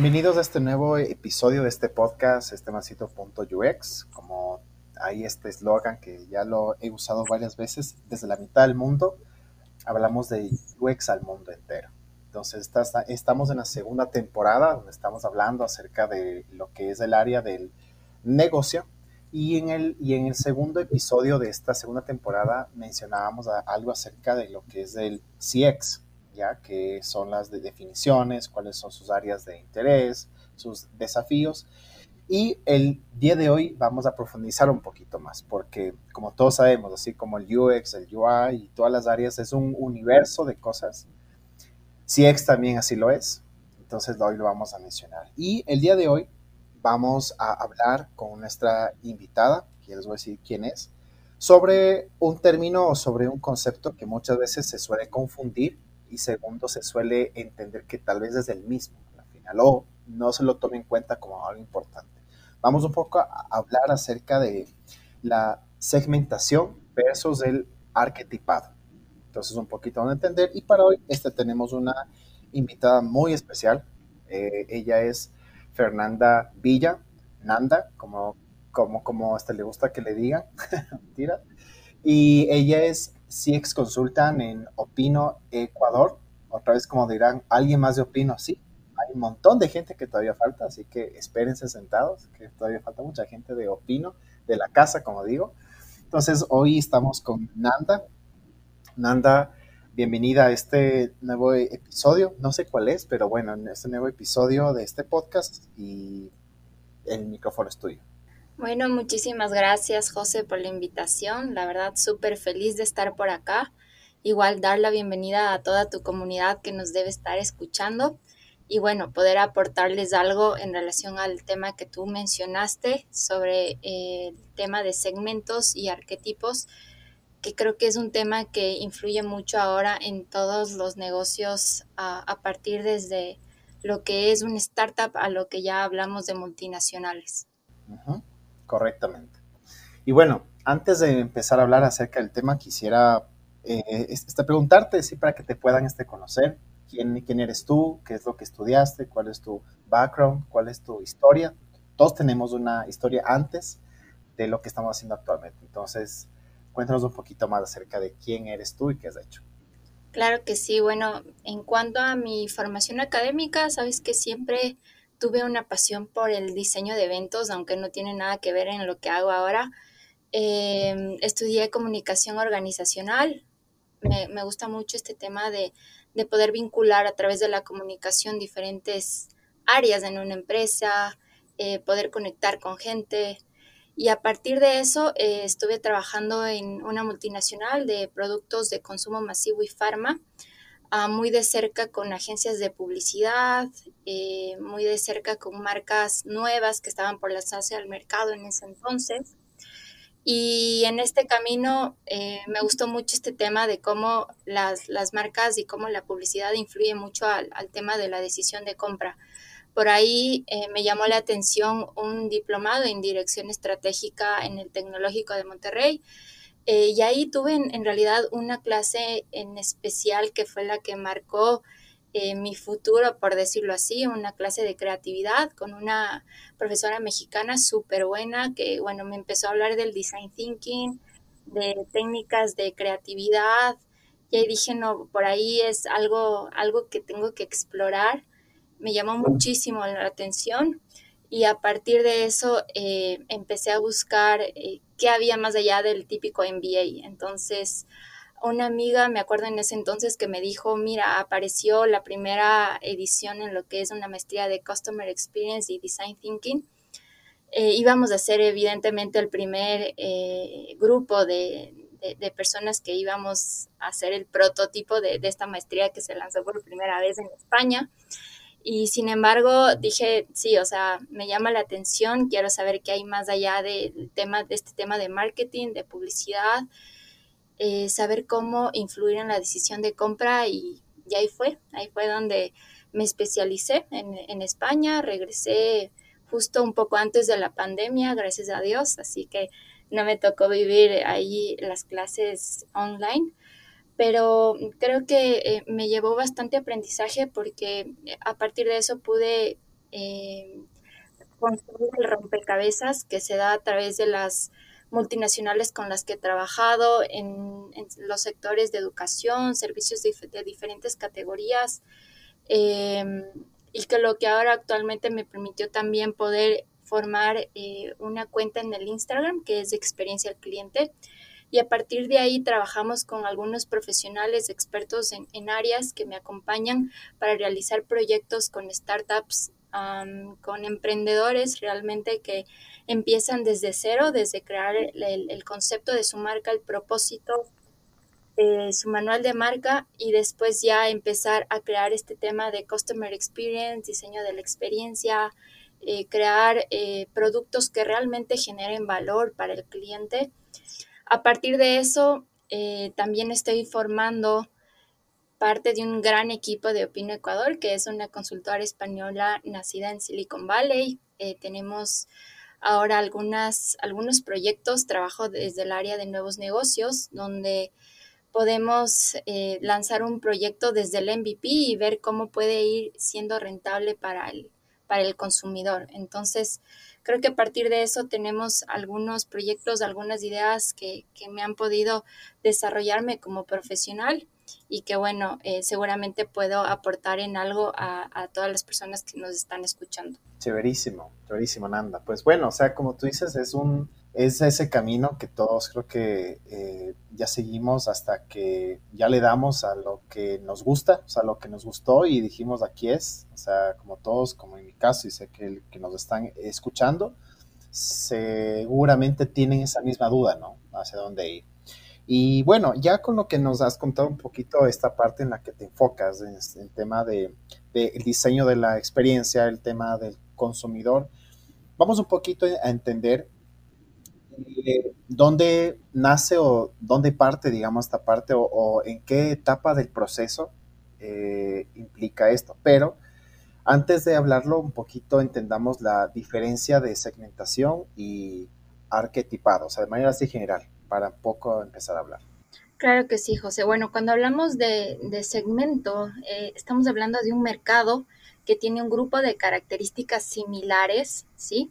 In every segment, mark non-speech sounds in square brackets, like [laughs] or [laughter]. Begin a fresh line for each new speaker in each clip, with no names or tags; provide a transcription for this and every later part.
Bienvenidos a este nuevo episodio de este podcast, este masito.ux. Como hay este eslogan que ya lo he usado varias veces, desde la mitad del mundo, hablamos de UX al mundo entero. Entonces, estamos en la segunda temporada donde estamos hablando acerca de lo que es el área del negocio. Y en el, y en el segundo episodio de esta segunda temporada mencionábamos algo acerca de lo que es el CX, ya que son las de definiciones, cuáles son sus áreas de interés, sus desafíos. Y el día de hoy vamos a profundizar un poquito más, porque como todos sabemos, así como el UX, el UI y todas las áreas, es un universo de cosas. CX también así lo es, entonces hoy lo vamos a mencionar. Y el día de hoy vamos a hablar con nuestra invitada, que les voy a decir quién es, sobre un término o sobre un concepto que muchas veces se suele confundir y segundo, se suele entender que tal vez es el mismo al final o no se lo tome en cuenta como algo importante. Vamos un poco a hablar acerca de la segmentación versus el arquetipado. Entonces, un poquito a entender. Y para hoy, este tenemos una invitada muy especial. Eh, ella es Fernanda Villa, Nanda, como, como, como hasta le gusta que le digan. [laughs] Mentira. Y ella es CX Consultan en Opino Ecuador. Otra vez, como dirán, alguien más de Opino, sí. Hay un montón de gente que todavía falta, así que espérense sentados, que todavía falta mucha gente de Opino, de la casa, como digo. Entonces, hoy estamos con Nanda. Nanda, bienvenida a este nuevo episodio. No sé cuál es, pero bueno, en este nuevo episodio de este podcast y el micrófono es tuyo.
Bueno, muchísimas gracias José por la invitación. La verdad, súper feliz de estar por acá. Igual dar la bienvenida a toda tu comunidad que nos debe estar escuchando y bueno, poder aportarles algo en relación al tema que tú mencionaste sobre eh, el tema de segmentos y arquetipos, que creo que es un tema que influye mucho ahora en todos los negocios a, partir desde lo que es un startup a lo que ya hablamos de multinacionales
correctamente. Y bueno, antes de empezar a hablar acerca del tema, quisiera eh, este, preguntarte, sí, para que te puedan este, conocer, ¿quién, quién eres tú, qué es lo que estudiaste, cuál es tu background, cuál es tu historia. Todos tenemos una historia antes de lo que estamos haciendo actualmente. Entonces, cuéntanos un poquito más acerca de quién eres tú y qué has hecho.
Claro que sí. Bueno, en cuanto a mi formación académica, sabes que siempre tuve una pasión por el diseño de eventos, aunque no tiene nada que ver en lo que hago ahora. Em, estudié comunicación organizacional. Me, gusta mucho este tema de, poder vincular a través de la comunicación diferentes áreas en una empresa, eh, poder conectar con gente. Y a partir de eso eh, estuve trabajando en una multinacional de productos de consumo masivo y farma muy de cerca con agencias de publicidad, eh, muy de cerca con marcas nuevas que estaban por lanzarse al mercado en ese entonces. Y en este camino eh, me gustó mucho este tema de cómo las, marcas y cómo la publicidad influye mucho al, tema de la decisión de compra. Por ahí eh, me llamó la atención un diplomado en dirección estratégica en el Tecnológico de Monterrey, eh, y ahí tuve en, realidad una clase en especial que fue la que marcó eh, mi futuro, por decirlo así, una clase de creatividad con una profesora mexicana súper buena que, bueno, me empezó a hablar del design thinking, de técnicas de creatividad. Y ahí dije, no, por ahí es algo, algo que tengo que explorar. Me llamó muchísimo la atención y a partir de eso eh, empecé a buscar eh, qué había más allá del típico MBA. Entonces, una amiga, me acuerdo en ese entonces, que me dijo, mira, apareció la primera edición en lo que es una maestría de Customer Experience y Design Thinking. Eh, íbamos a ser evidentemente el primer grupo de, personas que íbamos a hacer el prototipo de, de, esta maestría que se lanzó por primera vez en España. Y sin embargo, dije, sí, o sea, me llama la atención, quiero saber qué hay más allá del tema, de este tema de marketing, de publicidad, eh, saber cómo influir en la decisión de compra y, ahí fue, ahí fue donde me especialicé en, en España, regresé justo un poco antes de la pandemia, gracias a Dios, así que no me tocó vivir ahí las clases online pero creo que eh, me llevó bastante aprendizaje porque eh, a partir de eso pude eh, construir el rompecabezas que se da a través de las multinacionales con las que he trabajado en, los sectores de educación, servicios de, diferentes categorías, em, y que lo que ahora actualmente me permitió también poder formar una cuenta en el Instagram que es de experiencia al cliente. Y a partir de ahí trabajamos con algunos profesionales expertos en, en áreas que me acompañan para realizar proyectos con startups con emprendedores realmente que empiezan desde cero, desde crear el, concepto de su marca, el propósito, de su manual de marca y después ya empezar a crear este tema de Customer Experience, diseño de la experiencia, eh, crear eh, productos que realmente generen valor para el cliente. A partir de eso, eh, también estoy formando parte de un gran equipo de Opino Ecuador, que es una consultora española nacida en Silicon Valley. Eh, tenemos ahora algunas, algunos proyectos, trabajo desde el área de nuevos negocios, donde podemos eh, lanzar un proyecto desde el MVP y ver cómo puede ir siendo rentable para el, para el consumidor. Entonces, creo que a partir de eso tenemos algunos proyectos, algunas ideas que, que me han podido desarrollarme como profesional y que bueno, eh, seguramente puedo aportar en algo a, todas las personas que nos están escuchando.
Chéverísimo, chéverísimo, Nanda. Pues bueno, o sea, como tú dices, es un es ese camino que todos creo que eh, ya seguimos hasta que ya le damos a lo que nos gusta, o sea, lo que nos gustó y dijimos aquí es, o sea, como todos, como en mi caso, y sé que, que nos están escuchando, seguramente tienen esa misma duda, ¿no? Hacia dónde ir. Y bueno, ya con lo que nos has contado un poquito, esta parte en la que te enfocas, en el tema del de, diseño de la experiencia, el tema del consumidor, vamos un poquito a entender eh, dónde nace o dónde parte, digamos, esta parte o, en qué etapa del proceso eh, implica esto. Pero antes de hablarlo un poquito, entendamos la diferencia de segmentación y arquetipado, o sea, de manera así general para poco empezar a hablar.
Claro que sí, José. Bueno, cuando hablamos de, segmento, eh, estamos hablando de un mercado que tiene un grupo de características similares, ¿sí?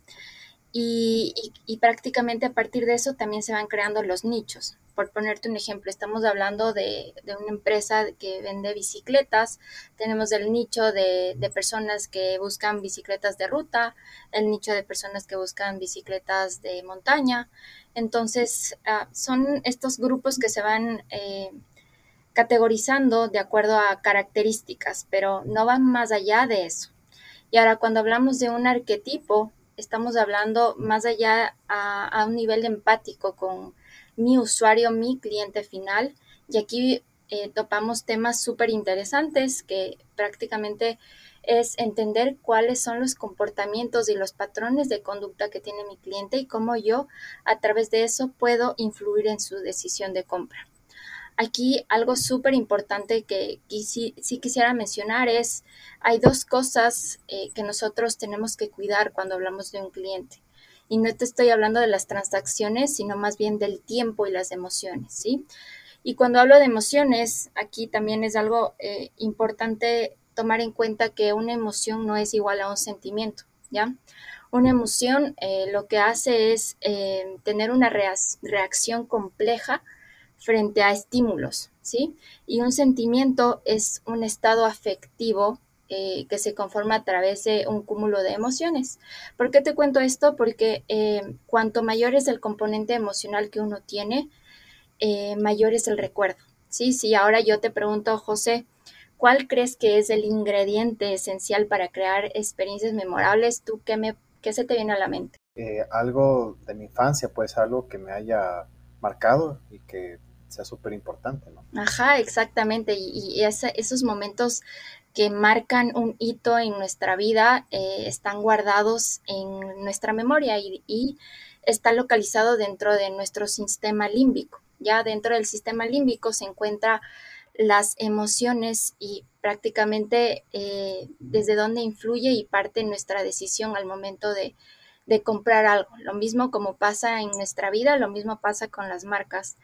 Y, prácticamente a partir de eso también se van creando los nichos por ponerte un ejemplo, estamos hablando de, una empresa que vende bicicletas, tenemos el nicho de, personas que buscan bicicletas de ruta, el nicho de personas que buscan bicicletas de montaña. Entonces, ah, son estos grupos que se van eh, categorizando de acuerdo a características, pero no van más allá de eso. Y ahora, cuando hablamos de un arquetipo, estamos hablando más allá a, un nivel empático con mi usuario, mi cliente final. Y aquí eh, topamos temas súper interesantes que prácticamente es entender cuáles son los comportamientos y los patrones de conducta que tiene mi cliente y cómo yo a través de eso puedo influir en su decisión de compra. Aquí algo súper importante que sí, quisiera mencionar es, hay dos cosas eh, que nosotros tenemos que cuidar cuando hablamos de un cliente. Y no te estoy hablando de las transacciones, sino más bien del tiempo y las emociones, ¿sí? Y cuando hablo de emociones, aquí también es algo eh, importante tomar en cuenta que una emoción no es igual a un sentimiento, ¿ya? Una emoción eh, lo que hace es tener una reacción compleja frente a estímulos, ¿sí? Y un sentimiento es un estado afectivo eh, que se conforma a través de un cúmulo de emociones. ¿Por qué te cuento esto? Porque eh, cuanto mayor es el componente emocional que uno tiene, eh, mayor es el recuerdo. Sí, sí, ahora yo te pregunto, José, ¿cuál crees que es el ingrediente esencial para crear experiencias memorables? ¿Tú qué, me, qué se te viene a la mente?
algo de mi infancia, pues algo que me haya marcado y que sea súper importante, ¿no?
Ajá, exactamente. Y, esos momentos que marcan un hito en nuestra vida eh, están guardados en nuestra memoria y, está localizado dentro de nuestro sistema límbico. Ya dentro del sistema límbico se encuentran las emociones y prácticamente eh, desde dónde influye y parte nuestra decisión al momento de comprar algo. Lo mismo como pasa en nuestra vida, lo mismo pasa con las marcas.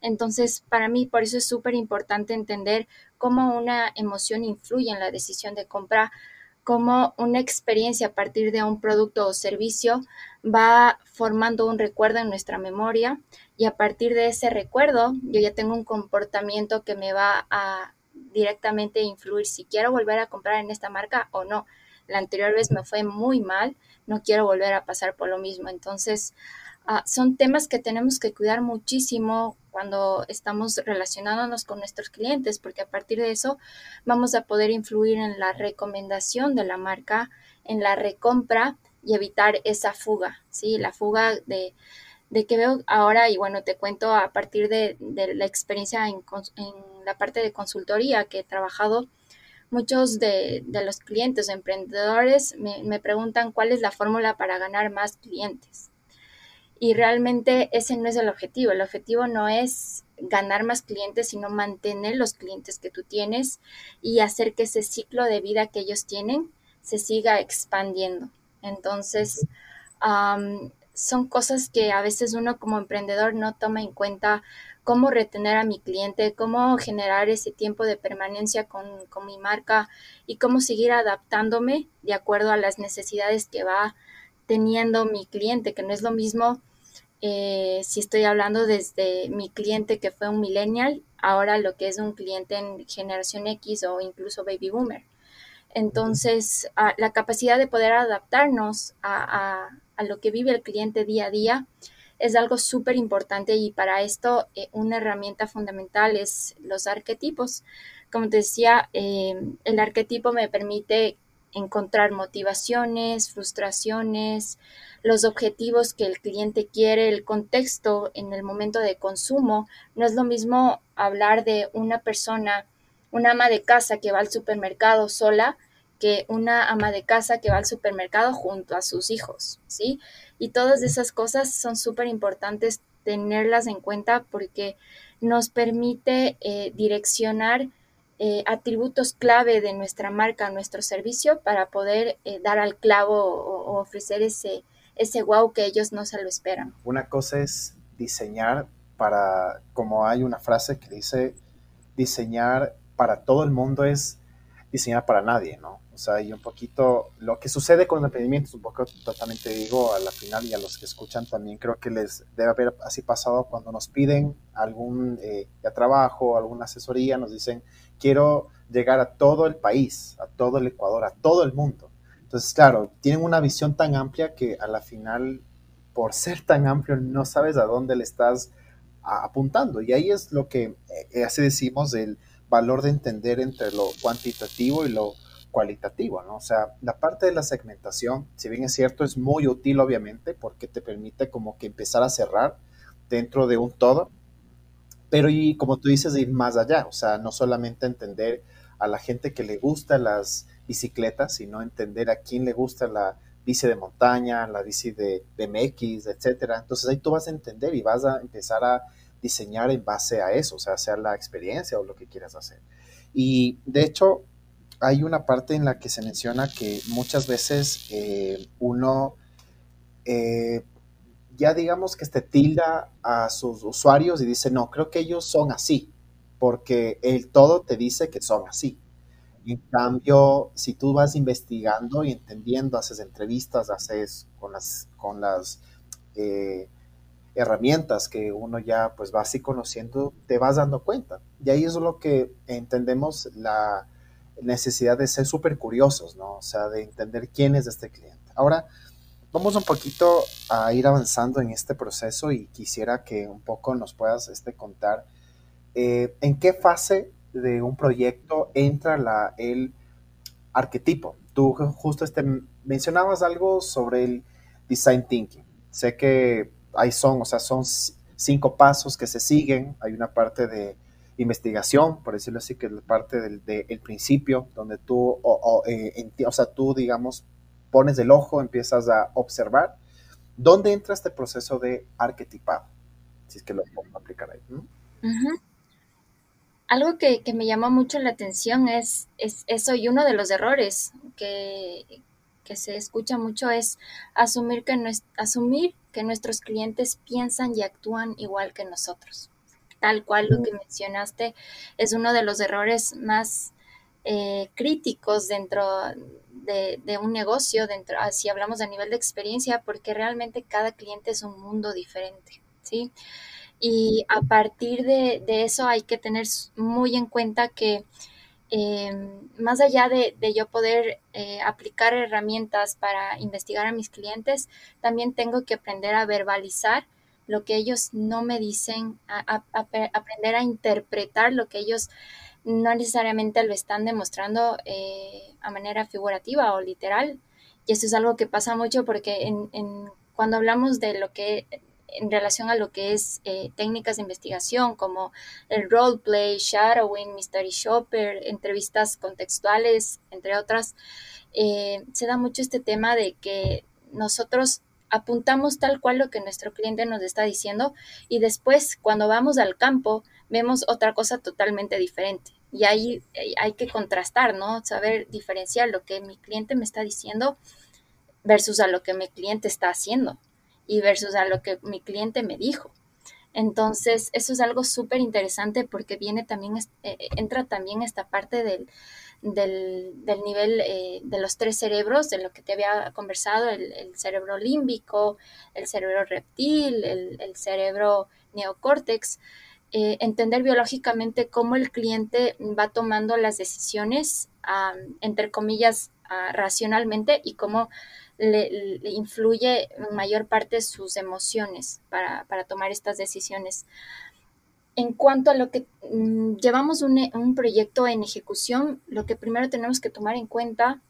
Entonces, para mí, por eso es súper importante entender cómo una emoción influye en la decisión de compra, cómo una experiencia a partir de un producto o servicio va formando un recuerdo en nuestra memoria y a partir de ese recuerdo yo ya tengo un comportamiento que me va a directamente influir si quiero volver a comprar en esta marca o no. La anterior vez me fue muy mal, no quiero volver a pasar por lo mismo. Entonces, ah, son temas que tenemos que cuidar muchísimo cuando estamos relacionándonos con nuestros clientes, porque a partir de eso vamos a poder influir en la recomendación de la marca, en la recompra y evitar esa fuga, ¿sí? La fuga de, de que veo ahora, y bueno, te cuento a partir de, la experiencia en, la parte de consultoría que he trabajado, muchos de, los clientes emprendedores me, me, preguntan cuál es la fórmula para ganar más clientes. Y realmente ese no es el objetivo. El objetivo no es ganar más clientes, sino mantener los clientes que tú tienes y hacer que ese ciclo de vida que ellos tienen se siga expandiendo. Entonces, son cosas que a veces uno como emprendedor no toma en cuenta cómo retener a mi cliente, cómo generar ese tiempo de permanencia con, mi marca y cómo seguir adaptándome de acuerdo a las necesidades que va teniendo mi cliente, que no es lo mismo eh, si estoy hablando desde mi cliente que fue un millennial, ahora lo que es un cliente en generación X o incluso baby boomer. Entonces, la capacidad de poder adaptarnos a, a lo que vive el cliente día a día es algo súper importante y para esto eh, una herramienta fundamental es los arquetipos. Como te decía, eh, el arquetipo me permite encontrar motivaciones, frustraciones, los objetivos que el cliente quiere, el contexto en el momento de consumo. No es lo mismo hablar de una persona, una ama de casa que va al supermercado sola, que una ama de casa que va al supermercado junto a sus hijos, ¿sí? Y todas esas cosas son súper importantes tenerlas en cuenta porque nos permite eh, direccionar eh, atributos clave de nuestra marca, nuestro servicio, para poder eh, dar al clavo o, ofrecer ese, ese wow que ellos no se lo esperan.
Una cosa es diseñar para, como hay una frase que dice, diseñar para todo el mundo es diseñar para nadie, ¿no? O sea, y un poquito lo que sucede con el emprendimiento, un poco totalmente digo a la final y a los que escuchan también creo que les debe haber así pasado cuando nos piden algún eh, trabajo, alguna asesoría, nos dicen, quiero llegar a todo el país, a todo el Ecuador, a todo el mundo. Entonces, claro, tienen una visión tan amplia que a la final, por ser tan amplio, no sabes a dónde le estás apuntando. Y ahí es lo que eh, así decimos el valor de entender entre lo cuantitativo y lo cualitativo, ¿no? O sea, la parte de la segmentación, si bien es cierto, es muy útil, obviamente, porque te permite como que empezar a cerrar dentro de un todo, pero y como tú dices, ir más allá, o sea, no solamente entender a la gente que le gusta las bicicletas, sino entender a quién le gusta la bici de montaña, la bici de BMX, etcétera. Entonces ahí tú vas a entender y vas a empezar a diseñar en base a eso, o sea, sea la experiencia o lo que quieras hacer. Y de hecho, hay una parte en la que se menciona que muchas veces eh, uno eh, ya digamos que te tilda a sus usuarios y dice, no, creo que ellos son así, porque el todo te dice que son así. En cambio, si tú vas investigando y entendiendo, haces entrevistas, haces con las, con las eh, herramientas que uno ya pues va así conociendo, te vas dando cuenta. Y ahí es lo que entendemos la, necesidad de ser súper curiosos, ¿no? O sea, de entender quién es este cliente. Ahora, vamos un poquito a ir avanzando en este proceso y quisiera que un poco nos puedas este, contar eh, en qué fase de un proyecto entra la, el arquetipo. Tú justo este, mencionabas algo sobre el design thinking. Sé que ahí son, o sea, son cinco pasos que se siguen. Hay una parte de investigación, por decirlo así, que es parte del principio, donde tú, o, eh, o, sea, tú, digamos, pones el ojo, empiezas a observar. ¿Dónde entra este proceso de arquetipado? Si es que lo podemos aplicar ahí.
Algo que, me llamó mucho la atención es, es, eso y uno de los errores que, que se escucha mucho es asumir que, asumir que nuestros clientes piensan y actúan igual que nosotros tal cual lo que mencionaste, es uno de los errores más eh, críticos dentro de, de, un negocio, dentro, ah, si hablamos a nivel de experiencia, porque realmente cada cliente es un mundo diferente, ¿sí? Y a partir de, de eso hay que tener muy en cuenta que eh, más allá de, de yo poder eh, aplicar herramientas para investigar a mis clientes, también tengo que aprender a verbalizar lo que ellos no me dicen, a, a, aprender a interpretar lo que ellos no necesariamente lo están demostrando eh, a manera figurativa o literal. Y eso es algo que pasa mucho porque en, en, cuando hablamos de lo que en relación a lo que es eh, técnicas de investigación como el roleplay, shadowing, mystery shopper, entrevistas contextuales, entre otras, eh, se da mucho este tema de que nosotros apuntamos tal cual lo que nuestro cliente nos está diciendo y después cuando vamos al campo vemos otra cosa totalmente diferente. Y ahí hay que contrastar, ¿no? Saber diferenciar lo que mi cliente me está diciendo versus a lo que mi cliente está haciendo y versus a lo que mi cliente me dijo. Entonces, eso es algo súper interesante porque viene también, eh, entra también esta parte del, del, nivel eh, de los tres cerebros, de lo que te había conversado, el, cerebro límbico, el cerebro reptil, el, cerebro neocórtex. Eh, entender biológicamente cómo el cliente va tomando las decisiones, entre comillas, uh, racionalmente y cómo le, influye mayor parte sus emociones para, para tomar estas decisiones. En cuanto a lo que mmm, llevamos un, un, proyecto en ejecución, lo que primero tenemos que tomar en cuenta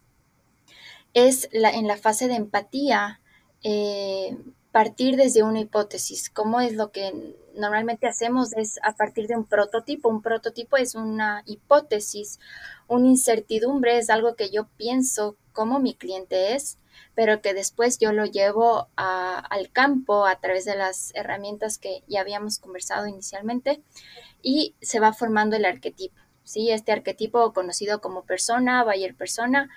es la, en la fase de empatía, eh, partir desde una hipótesis. ¿Cómo es lo que normalmente hacemos? Es a partir de un prototipo. Un prototipo es una hipótesis, una incertidumbre, es algo que yo pienso cómo mi cliente es pero que después yo lo llevo al campo a través de las herramientas que ya habíamos conversado inicialmente y se va formando el arquetipo. ¿sí? Este arquetipo conocido como persona, buyer persona,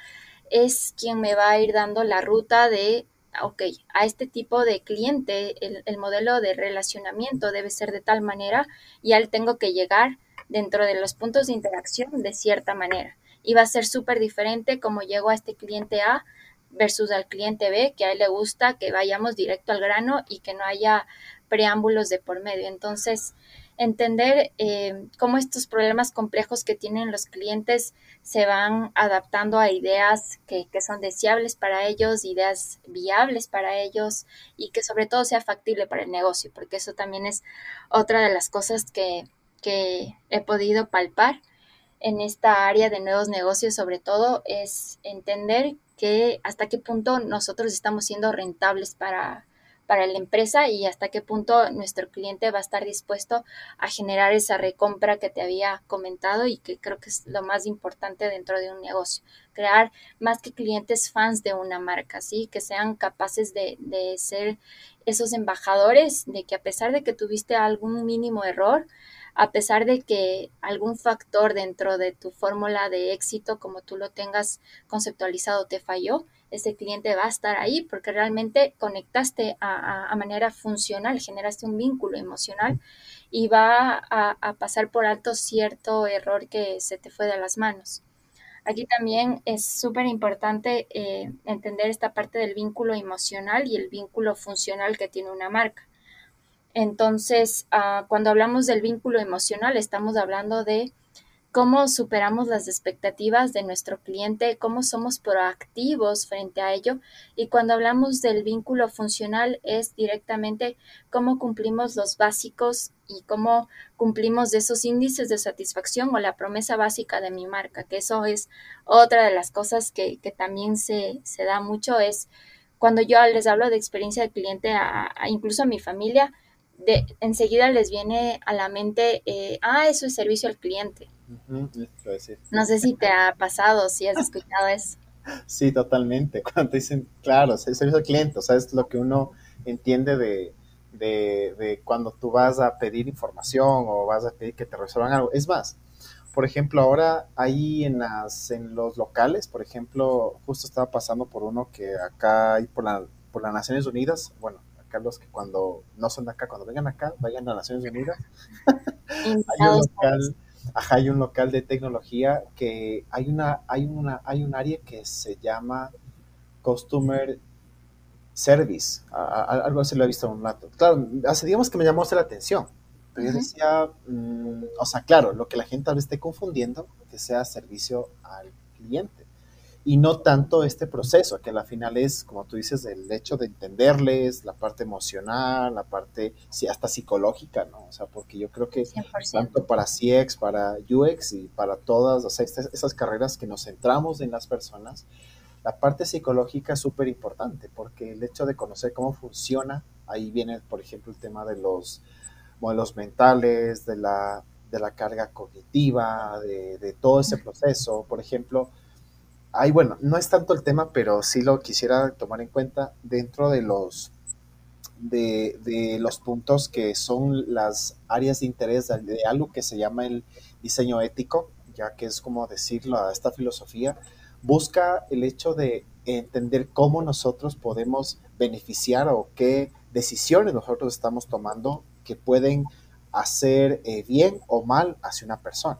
es quien me va a ir dando la ruta de, ok, a este tipo de cliente el, el modelo de relacionamiento debe ser de tal manera y al tengo que llegar dentro de los puntos de interacción de cierta manera. Y va a ser súper diferente como llego a este cliente A versus al cliente B, que a él le gusta que vayamos directo al grano y que no haya preámbulos de por medio. Entonces, entender eh, cómo estos problemas complejos que tienen los clientes se van adaptando a ideas que, que, son deseables para ellos, ideas viables para ellos y que sobre todo sea factible para el negocio, porque eso también es otra de las cosas que, que he podido palpar en esta área de nuevos negocios, sobre todo, es entender que hasta qué punto nosotros estamos siendo rentables para, para la empresa y hasta qué punto nuestro cliente va a estar dispuesto a generar esa recompra que te había comentado y que creo que es lo más importante dentro de un negocio. Crear más que clientes fans de una marca. Que sean capaces de, de ser esos embajadores de que a pesar de que tuviste algún mínimo error, a pesar de que algún factor dentro de tu fórmula de éxito, como tú lo tengas conceptualizado, te falló, ese cliente va a estar ahí porque realmente conectaste a, manera funcional, generaste un vínculo emocional y va a, a, pasar por alto cierto error que se te fue de las manos. Aquí también es súper importante eh, entender esta parte del vínculo emocional y el vínculo funcional que tiene una marca. Entonces, uh, cuando hablamos del vínculo emocional, estamos hablando de cómo superamos las expectativas de nuestro cliente, cómo somos proactivos frente a ello. Y cuando hablamos del vínculo funcional es directamente cómo cumplimos los básicos y cómo cumplimos esos índices de satisfacción o la promesa básica de mi marca, que eso es otra de las cosas que, también se, da mucho, es cuando yo les hablo de experiencia de cliente, a incluso a mi familia, de, enseguida les viene a la mente, eh, ah, eso es servicio al cliente.
Uh -huh,
no sé si te ha pasado, si has escuchado [laughs] eso.
Sí, totalmente. Cuando dicen, claro, servicio al cliente, o sea, es lo que uno entiende de, de, de, cuando tú vas a pedir información o vas a pedir que te resuelvan algo. Es más, por ejemplo, ahora ahí en, las, en los locales, por ejemplo, justo estaba pasando por uno que acá hay por, la, por las Naciones Unidas, bueno, Carlos, que cuando no son de acá, cuando vengan acá, vayan a Naciones Unidas. [laughs] hay, un local, Ajá, hay un local de tecnología que hay una, hay una, hay un área que se llama Customer Service, algo así lo he visto en un rato. Claro, hace digamos que me llamó la atención, pero yo decía, mm, o sea, claro, lo que la gente tal vez esté confundiendo, que sea servicio al cliente y no tanto este proceso, que al final es, como tú dices, el hecho de entenderles, la parte emocional, la parte sí, hasta psicológica, ¿no? O sea, porque yo creo que tanto para CX, para UX y para todas, o sea, esas carreras que nos centramos en las personas, la parte psicológica es súper importante, porque el hecho de conocer cómo funciona, ahí viene, por ejemplo, el tema de los modelos mentales, de la, de la carga cognitiva, de, de todo ese proceso, por ejemplo, Ay, bueno, no es tanto el tema, pero sí lo quisiera tomar en cuenta dentro de los de, los puntos que son las áreas de interés de, algo que se llama el diseño ético, ya que es como decirlo a esta filosofía, busca el hecho de entender cómo nosotros podemos beneficiar o qué decisiones nosotros estamos tomando que pueden hacer eh, bien o mal hacia una persona.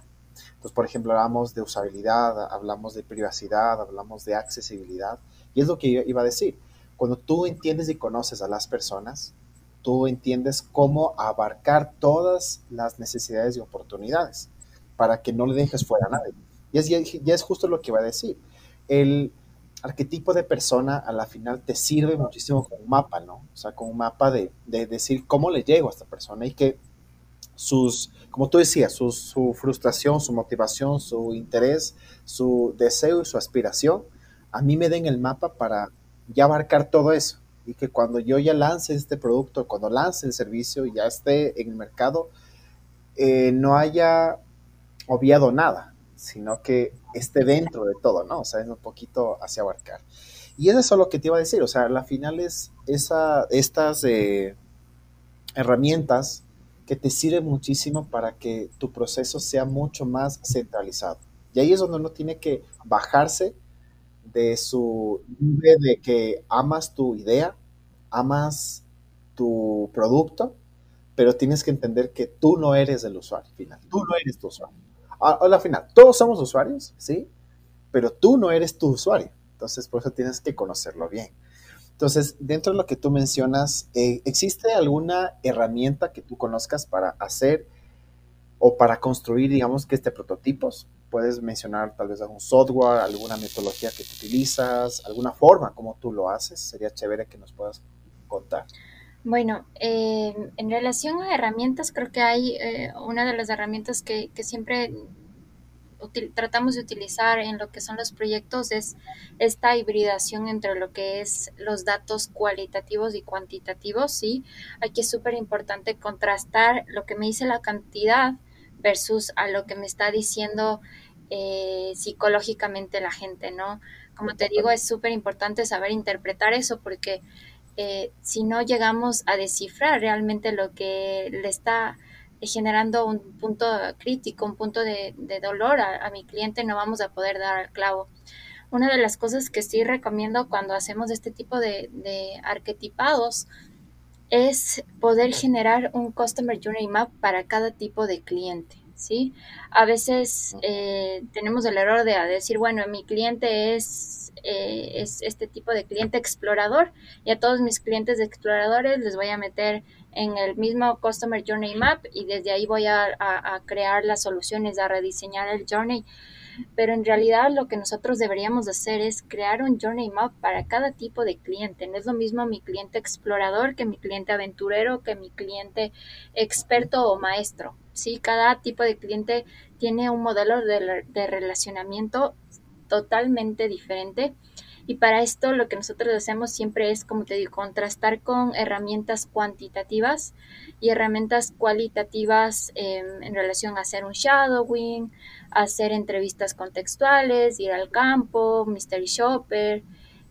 Entonces, por ejemplo, hablamos de usabilidad, hablamos de privacidad, hablamos de accesibilidad. Y es lo que iba a decir. Cuando tú entiendes y conoces a las personas, tú entiendes cómo abarcar todas las necesidades y oportunidades para que no le dejes fuera a nadie. Y es, ya es justo lo que iba a decir. El arquetipo de persona a la final te sirve muchísimo como un mapa, ¿no? O sea, como un mapa de, de decir cómo le llego a esta persona y que sus, como tú decías, su, frustración, su motivación, su interés, su deseo y su aspiración, a mí me den el mapa para ya abarcar todo eso. Y que cuando yo ya lance este producto, cuando lance el servicio y ya esté en el mercado, eh, no haya obviado nada, sino que esté dentro de todo, ¿no? O sea, es un poquito hacia abarcar. Y es eso lo que te iba a decir, o sea, la final es esa, estas eh, herramientas que te sirve muchísimo para que tu proceso sea mucho más centralizado. Y ahí es donde uno tiene que bajarse de su de que amas tu idea, amas tu producto, pero tienes que entender que tú no eres el usuario final, tú no eres tu usuario. Al final, todos somos usuarios, ¿sí? Pero tú no eres tu usuario. Entonces, por eso tienes que conocerlo bien. Entonces, dentro de lo que tú mencionas, eh, ¿existe alguna herramienta que tú conozcas para hacer o para construir, digamos, que este prototipos? Puedes mencionar tal vez algún software, alguna metodología que tú utilizas, alguna forma como tú lo haces. Sería chévere que nos puedas contar.
Bueno, eh, en relación a herramientas, creo que hay eh, una de las herramientas que, que siempre tratamos de utilizar en lo que son los proyectos es esta hibridación entre lo que es los datos cualitativos y cuantitativos, ¿sí? Aquí es súper importante contrastar lo que me dice la cantidad versus a lo que me está diciendo eh, psicológicamente la gente, ¿no? Como te digo, es súper importante saber interpretar eso porque eh, si no llegamos a descifrar realmente lo que le está generando un punto crítico, un punto de, dolor a, mi cliente, no vamos a poder dar al clavo. Una de las cosas que sí recomiendo cuando hacemos este tipo de, arquetipados es poder generar un Customer Journey Map para cada tipo de cliente. ¿sí? A veces eh, tenemos el error de decir, bueno, mi cliente es, eh, es este tipo de cliente explorador y a todos mis clientes exploradores les voy a meter en el mismo Customer Journey Map y desde ahí voy a, crear las soluciones, a rediseñar el journey. Pero en realidad lo que nosotros deberíamos hacer es crear un journey map para cada tipo de cliente. No es lo mismo mi cliente explorador que mi cliente aventurero, que mi cliente experto o maestro. ¿sí? Cada tipo de cliente tiene un modelo de, de relacionamiento totalmente diferente y para esto lo que nosotros hacemos siempre es, como te digo, contrastar con herramientas cuantitativas y herramientas cualitativas em, en relación a hacer un shadowing, hacer entrevistas contextuales, ir al campo, mystery shopper.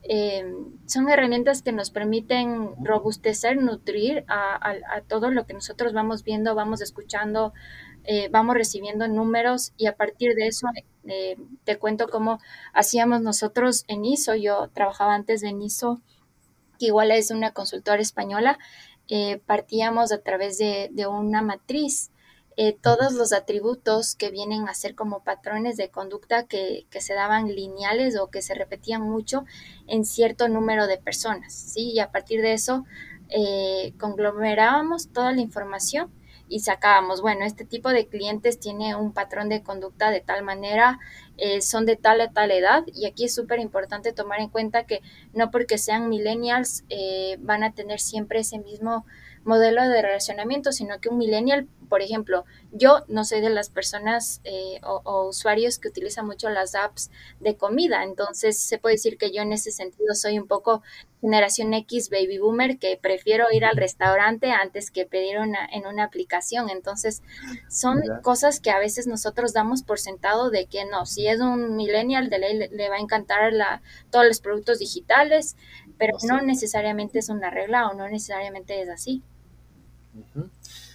Em, son herramientas que nos permiten robustecer, nutrir a, todo lo que nosotros vamos viendo, vamos escuchando, eh, vamos recibiendo números y a partir de eso eh, te cuento cómo hacíamos nosotros en ISO. Yo trabajaba antes en ISO, que igual es una consultora española. Eh, partíamos a través de, una matriz eh, todos los atributos que vienen a ser como patrones de conducta que, que, se daban lineales o que se repetían mucho en cierto número de personas, ¿sí? Y a partir de eso eh, conglomerábamos toda la información y sacábamos, bueno, este tipo de clientes tiene un patrón de conducta de tal manera, eh, son de tal a tal edad y aquí es súper importante tomar en cuenta que no porque sean millennials eh, van a tener siempre ese mismo modelo de relacionamiento, sino que un millennial, por ejemplo, yo no soy de las personas eh, o, usuarios que utilizan mucho las apps de comida, entonces se puede decir que yo en ese sentido soy un poco generación X baby boomer que prefiero ir al restaurante antes que pedir una, en una aplicación, entonces son cosas que a veces nosotros damos por sentado de que no, si es un millennial de ley le, va a encantar la, todos los productos digitales, pero no necesariamente es una regla o no necesariamente es así.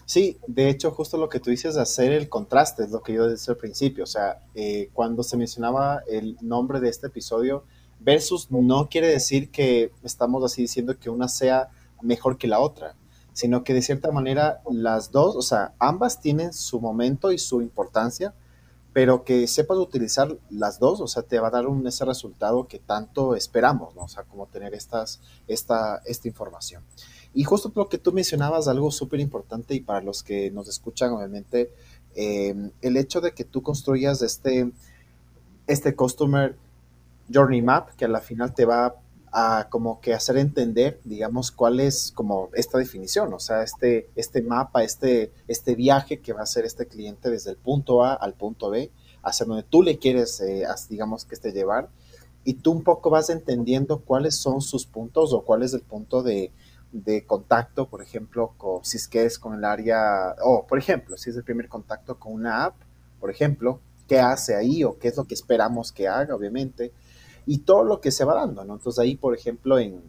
Sí, de hecho, justo lo que tú dices, hacer el contraste, es lo que yo decía al principio. O sea, eh, cuando se mencionaba el nombre de este episodio, versus no quiere decir que estamos así diciendo que una sea mejor que la otra, sino que de cierta manera las dos, o sea, ambas tienen su momento y su importancia, pero que sepas utilizar las dos, o sea, te va a dar un, ese resultado que tanto esperamos, ¿no? O sea, como tener estas, esta, esta información. Y justo lo que tú mencionabas, algo súper importante y para los que nos escuchan, obviamente, em, el hecho de que tú construyas este, este Customer Journey Map, que a la final te va a como que hacer entender, digamos, cuál es como esta definición, o sea, este, este mapa, este, este viaje que va a hacer este cliente desde el punto A al punto B, hacia donde tú le quieres, eh, digamos, que esté llevar, y tú un poco vas entendiendo cuáles son sus puntos o cuál es el punto de, de contacto, por ejemplo, con, si es que es con el área, o por ejemplo, si es el primer contacto con una app, por ejemplo, qué hace ahí o qué es lo que esperamos que haga, obviamente, y todo lo que se va dando, ¿no? Entonces ahí, por ejemplo, en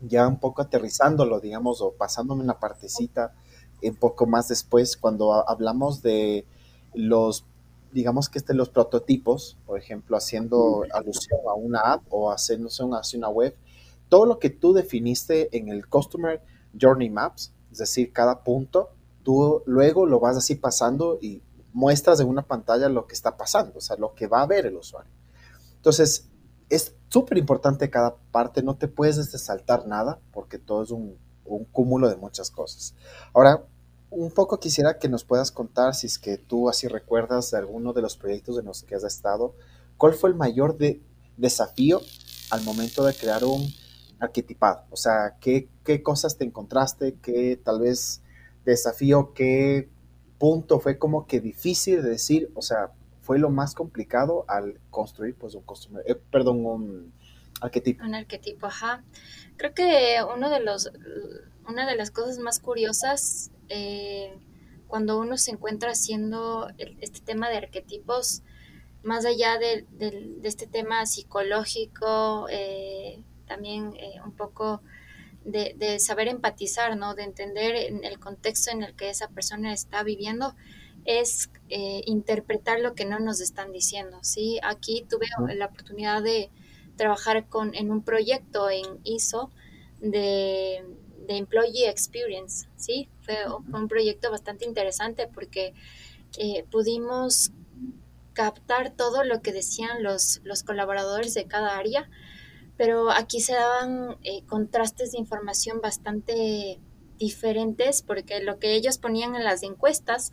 ya un poco aterrizándolo, digamos, o pasándome una partecita un poco más después, cuando hablamos de los, digamos que este, los prototipos, por ejemplo, haciendo alusión a una app o hacia una web, todo lo que tú definiste en el Customer Journey Maps, es decir, cada punto, tú luego lo vas así pasando y muestras en una pantalla lo que está pasando, o sea, lo que va a ver el usuario. Entonces, es súper importante cada parte, no te puedes saltar nada porque todo es un, cúmulo de muchas cosas. Ahora, un poco quisiera que nos puedas contar, si es que tú así recuerdas de alguno de los proyectos en los que has estado, ¿cuál fue el mayor de, desafío al momento de crear un arquetipado? O sea, ¿qué, ¿qué, cosas te encontraste? ¿Qué tal vez desafío? ¿Qué punto fue como que difícil de decir? O sea, fue lo más complicado al construir pues un customer, eh, perdón, un arquetipo.
Un arquetipo, ajá. Creo que uno de los, una de las cosas más curiosas eh, cuando uno se encuentra haciendo este tema de arquetipos, más allá de, este tema psicológico, eh, también eh, un poco de, saber empatizar, ¿no? De entender en el contexto en el que esa persona está viviendo, es eh, interpretar lo que no nos están diciendo, ¿sí? Aquí tuve la oportunidad de trabajar con, en un proyecto en ISO de, de Employee Experience, ¿sí? Fue, un proyecto bastante interesante porque eh, pudimos captar todo lo que decían los, los colaboradores de cada área pero aquí se daban eh, contrastes de información bastante diferentes porque lo que ellos ponían en las encuestas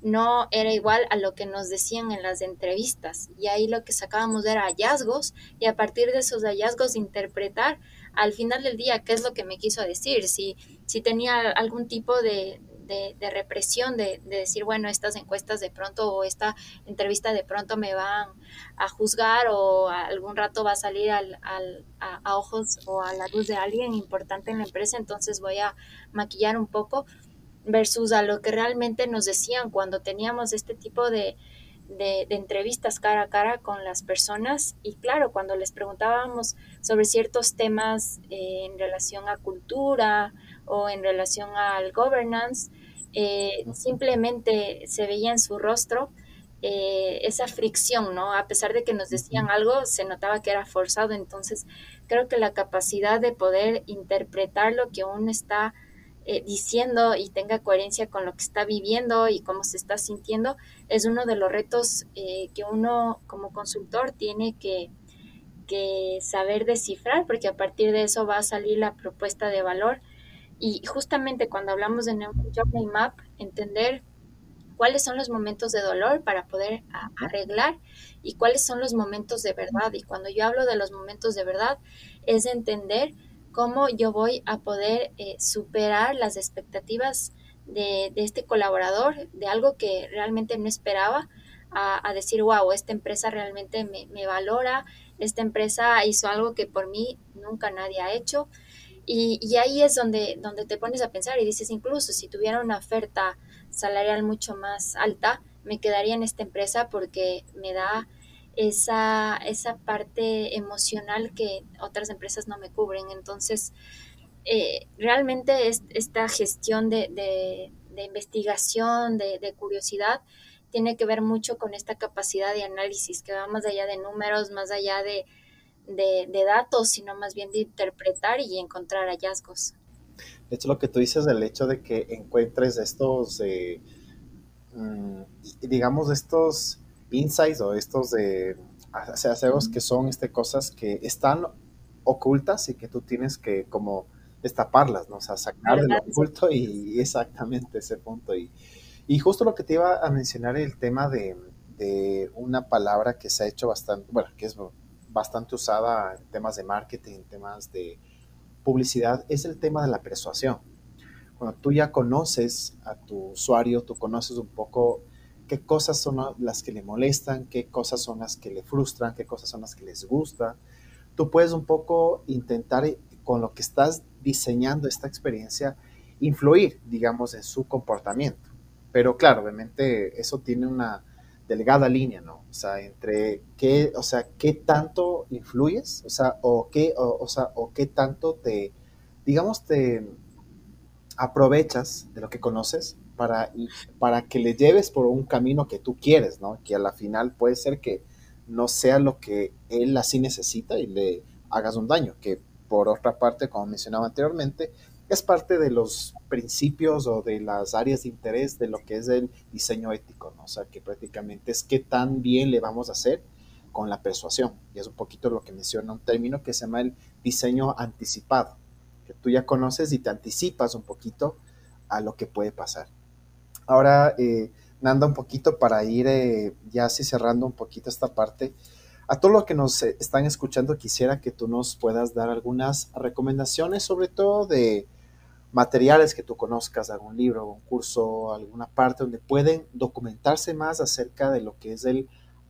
no era igual a lo que nos decían en las entrevistas. Y ahí lo que sacábamos era hallazgos y a partir de esos hallazgos interpretar al final del día qué es lo que me quiso decir, si, si tenía algún tipo de, de, represión, de, decir, bueno, estas encuestas de pronto o esta entrevista de pronto me van a juzgar o algún rato va a salir al, al, a, ojos o a la luz de alguien importante en la empresa, entonces voy a maquillar un poco versus a lo que realmente nos decían cuando teníamos este tipo de, de, entrevistas cara a cara con las personas. Y claro, cuando les preguntábamos sobre ciertos temas eh, en relación a cultura o en relación al governance, eh, simplemente se veía en su rostro eh, esa fricción, ¿no? A pesar de que nos decían algo, se notaba que era forzado. Entonces, creo que la capacidad de poder interpretar lo que uno está eh, diciendo y tenga coherencia con lo que está viviendo y cómo se está sintiendo, es uno de los retos eh, que uno como consultor tiene que, que saber descifrar, porque a partir de eso va a salir la propuesta de valor. Y justamente cuando hablamos de Journey Map, entender cuáles son los momentos de dolor para poder arreglar y cuáles son los momentos de verdad. Y cuando yo hablo de los momentos de verdad, es entender cómo yo voy a poder eh, superar las expectativas de, este colaborador, de algo que realmente no esperaba, a, decir, wow, esta empresa realmente me, me, valora, esta empresa hizo algo que por mí nunca nadie ha hecho. Y, y, ahí es donde, donde te pones a pensar y dices, incluso si tuviera una oferta salarial mucho más alta, me quedaría en esta empresa porque me da esa, esa parte emocional que otras empresas no me cubren. Entonces, eh, realmente es, esta gestión de, de, investigación, de, de, curiosidad, tiene que ver mucho con esta capacidad de análisis que va más allá de números, más allá de, de datos, sino más bien de interpretar y encontrar hallazgos.
De hecho, lo que tú dices del hecho de que encuentres estos, eh, mm, digamos, estos insights o estos de hacemos que son este, cosas que están ocultas y que tú tienes que como destaparlas, ¿no? O sea, sacar del oculto y, exactamente ese punto. Y, y, justo lo que te iba a mencionar el tema de, de, una palabra que se ha hecho bastante, bueno, que es bastante usada en temas de marketing, en temas de publicidad es el tema de la persuasión. Cuando tú ya conoces a tu usuario, tú conoces un poco qué cosas son las que le molestan, qué cosas son las que le frustran, qué cosas son las que les gusta, tú puedes un poco intentar con lo que estás diseñando esta experiencia influir, digamos, en su comportamiento. Pero claro, obviamente eso tiene una delgada línea, ¿no? O sea, entre qué, o sea, qué tanto influyes, o sea, o qué, o, sea, o qué tanto te, digamos, te aprovechas de lo que conoces para, para que le lleves por un camino que tú quieres, ¿no? Que a la final puede ser que no sea lo que él así necesita y le hagas un daño, que por otra parte, como mencionaba anteriormente, es parte de los principios o de las áreas de interés de lo que es el diseño ético, ¿no? O sea, que prácticamente es qué tan bien le vamos a hacer con la persuasión. Y es un poquito lo que menciona un término que se llama el diseño anticipado, que tú ya conoces y te anticipas un poquito a lo que puede pasar. Ahora, eh, Nanda, un poquito para ir eh, ya así cerrando un poquito esta parte. A todos los que nos eh, están escuchando, quisiera que tú nos puedas dar algunas recomendaciones, sobre todo de materiales que tú conozcas, algún libro, un curso, alguna parte donde pueden documentarse más acerca de lo que es el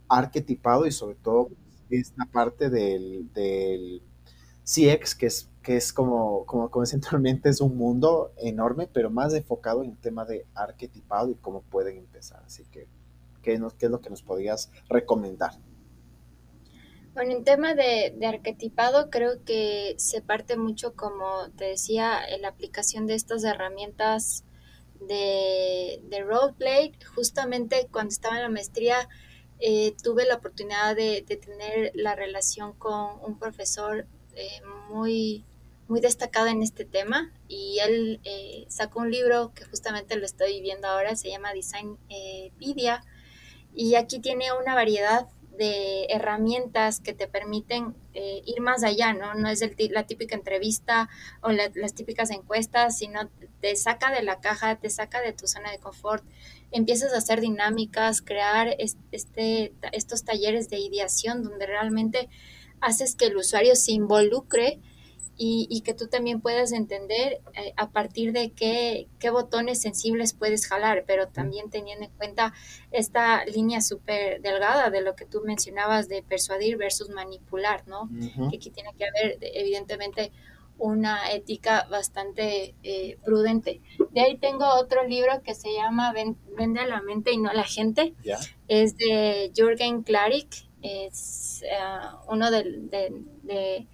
arquetipado y sobre todo esta parte del, del CX, que es, que es como, como, como centralmente [laughs] es un mundo enorme, pero más enfocado en el tema de arquetipado y cómo pueden empezar. Así que, ¿qué, qué es lo que nos podrías recomendar?
Bueno, en tema de, arquetipado creo que se parte mucho, como te decía, en la aplicación de estas herramientas de, de roleplay. Justamente cuando estaba en la maestría eh, tuve la oportunidad de, tener la relación con un profesor eh, muy, muy destacado en este tema y él eh, sacó un libro que justamente lo estoy viendo ahora, se llama Design Pedia y aquí tiene una variedad de herramientas que te permiten eh, ir más allá, ¿no? No es el, la típica entrevista o las típicas encuestas, sino te saca de la caja, te saca de tu zona de confort, empiezas a hacer dinámicas, crear este, estos talleres de ideación donde realmente haces que el usuario se involucre y, que tú también puedas entender eh, a partir de qué, qué, botones sensibles puedes jalar, pero también teniendo en cuenta esta línea súper delgada de lo que tú mencionabas de persuadir versus manipular, ¿no? Que aquí tiene que haber evidentemente una ética bastante eh, prudente. De ahí tengo otro libro que se llama Vende a la mente y no a la gente. Es de Jürgen Klarik. Es eh, uno de de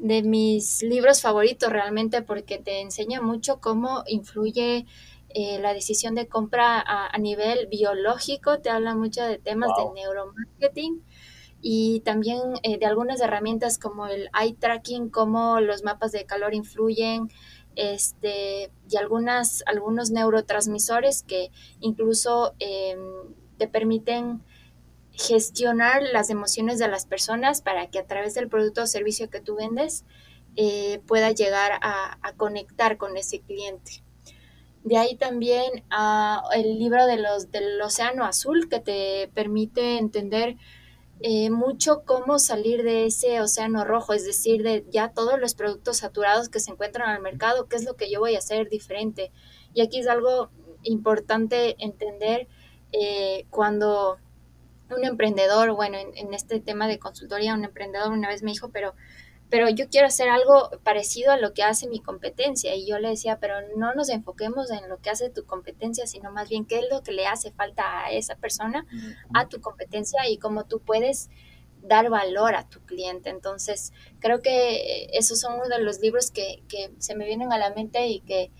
mis libros favoritos realmente porque te enseña mucho cómo influye eh, la decisión de compra a, nivel biológico, te habla mucho de temas de neuromarketing y también eh, de algunas herramientas como el eye tracking, cómo los mapas de calor influyen este, y algunas, algunos neurotransmisores que incluso em, te permiten gestionar las emociones de las personas para que a través del producto o servicio que tú vendes eh, pueda llegar a, conectar con ese cliente. De ahí también uh, el libro de los, del Océano Azul que te permite entender eh, mucho cómo salir de ese océano rojo, es decir, de ya todos los productos saturados que se encuentran al mercado, qué es lo que yo voy a hacer diferente. Y aquí es algo importante entender eh, cuando un emprendedor, bueno, en, este tema de consultoría, un emprendedor una vez me dijo, pero, pero yo quiero hacer algo parecido a lo que hace mi competencia. Y yo le decía, pero no nos enfoquemos en lo que hace tu competencia, sino más bien qué es lo que le hace falta a esa persona, a tu competencia y cómo tú puedes dar valor a tu cliente. Entonces, creo que esos son uno de los libros que, que se me vienen a la mente y que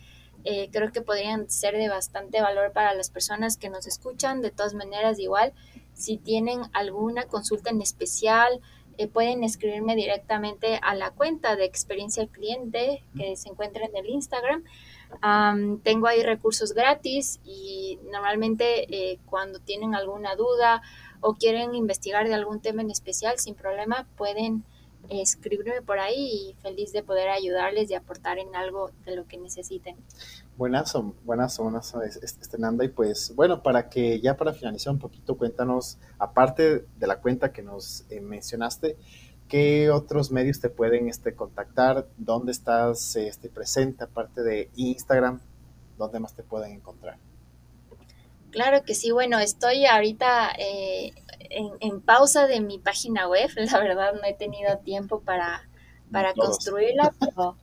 eh, creo que podrían ser de bastante valor para las personas que nos escuchan. De todas maneras, igual, si tienen alguna consulta en especial, eh, pueden escribirme directamente a la cuenta de experiencia al cliente que se encuentra en el Instagram. tengo ahí recursos gratis y normalmente eh, cuando tienen alguna duda o quieren investigar de algún tema en especial, sin problema, pueden escribirme por ahí y feliz de poder ayudarles y aportar en algo de lo que necesiten.
Buenazo, buenazo, buenazo, este Nanda. Y pues, bueno, para que ya para finalizar un poquito, cuéntanos, aparte de la cuenta que nos eh, mencionaste, ¿qué otros medios te pueden este, contactar? ¿Dónde estás este, presente, aparte de Instagram? ¿Dónde más te pueden encontrar?
Claro que sí, bueno, estoy ahorita eh, en, pausa de mi página web, [laughs] la verdad no he tenido tiempo para, para construirla, pero,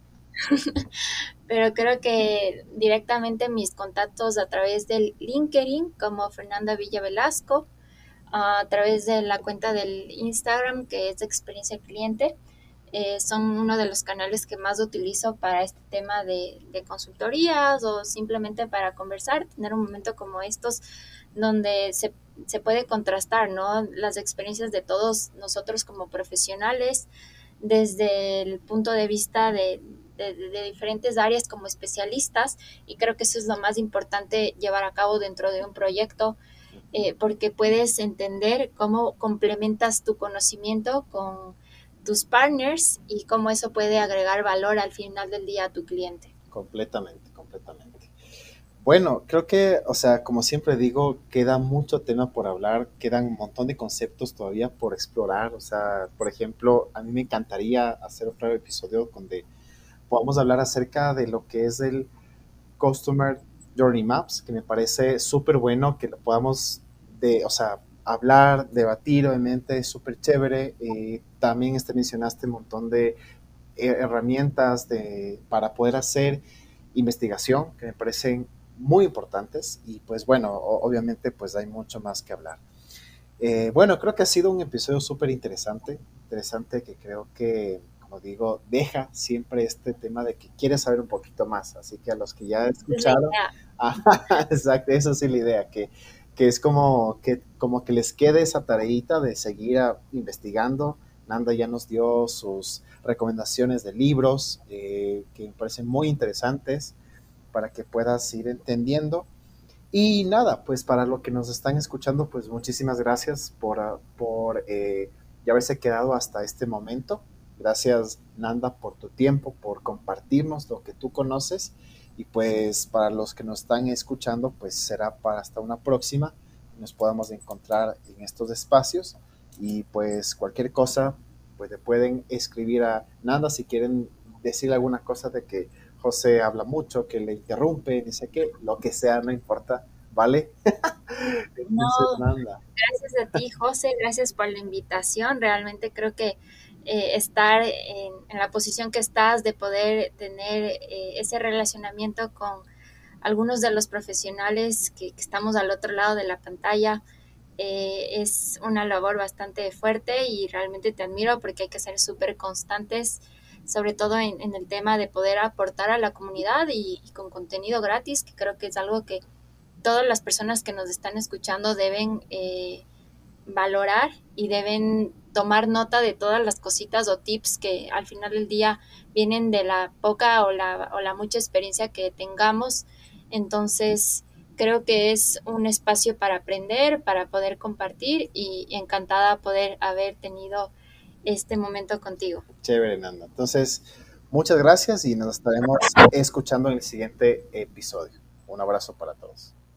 [laughs] pero creo que directamente mis contactos a través del LinkedIn como Fernanda Villa Velasco, a través de la cuenta del Instagram que es experiencia cliente, eh, son uno de los canales que más utilizo para este tema de, de, consultorías o simplemente para conversar, tener un momento como estos donde se, se puede contrastar ¿no? las experiencias de todos nosotros como profesionales desde el punto de vista de, de, diferentes áreas como especialistas y creo que eso es lo más importante llevar a cabo dentro de un proyecto eh, porque puedes entender cómo complementas tu conocimiento con tus partners y cómo eso puede agregar valor al final del día a tu cliente.
Completamente, completamente. Bueno, creo que, o sea, como siempre digo, queda mucho tema por hablar, quedan un montón de conceptos todavía por explorar. O sea, por ejemplo, a mí me encantaría hacer otro episodio donde podamos hablar acerca de lo que es el Customer Journey Maps, que me parece súper bueno que lo podamos, de, o sea, hablar, debatir, obviamente, es súper chévere. Eh, también este, mencionaste un montón de herramientas de, para poder hacer investigación que me parecen muy importantes y pues bueno, obviamente pues hay mucho más que hablar. Eh, bueno, creo que ha sido un episodio súper interesante, interesante que creo que como digo, deja siempre este tema de que quieres saber un poquito más. Así que a los que ya escucharon, [laughs] exacto, eso sí la idea, que, que, es como que, como que les quede esa tareita de seguir investigando. Nanda ya nos dio sus recomendaciones de libros eh, que me parecen muy interesantes para que puedas ir entendiendo. Y nada, pues para lo que nos están escuchando, pues muchísimas gracias por, por eh, haberse quedado hasta este momento. Gracias, Nanda, por tu tiempo, por compartirnos lo que tú conoces. Y pues para los que nos están escuchando, pues será para hasta una próxima. Nos podamos encontrar en estos espacios. Y pues cualquier cosa, pues le pueden escribir a Nanda si quieren decir alguna cosa de que José habla mucho, que le interrumpe, dice que lo que sea, no importa, ¿vale? [laughs]
no, gracias a ti, José, gracias por la invitación. Realmente creo que eh, estar en, la posición que estás, de poder tener eh, ese relacionamiento con algunos de los profesionales que, estamos al otro lado de la pantalla, eh, es una labor bastante fuerte y realmente te admiro porque hay que ser súper constantes, sobre todo en, el tema de poder aportar a la comunidad y, con contenido gratis, que creo que es algo que todas las personas que nos están escuchando deben valorar y deben tomar nota de todas las cositas o tips que al final del día vienen de la poca o la, o la mucha experiencia que tengamos. Entonces, creo que es un espacio para aprender, para poder compartir y encantada poder haber tenido este momento contigo.
Chévere, Nanda. Entonces, muchas gracias y nos estaremos escuchando en el siguiente episodio. Un abrazo para todos.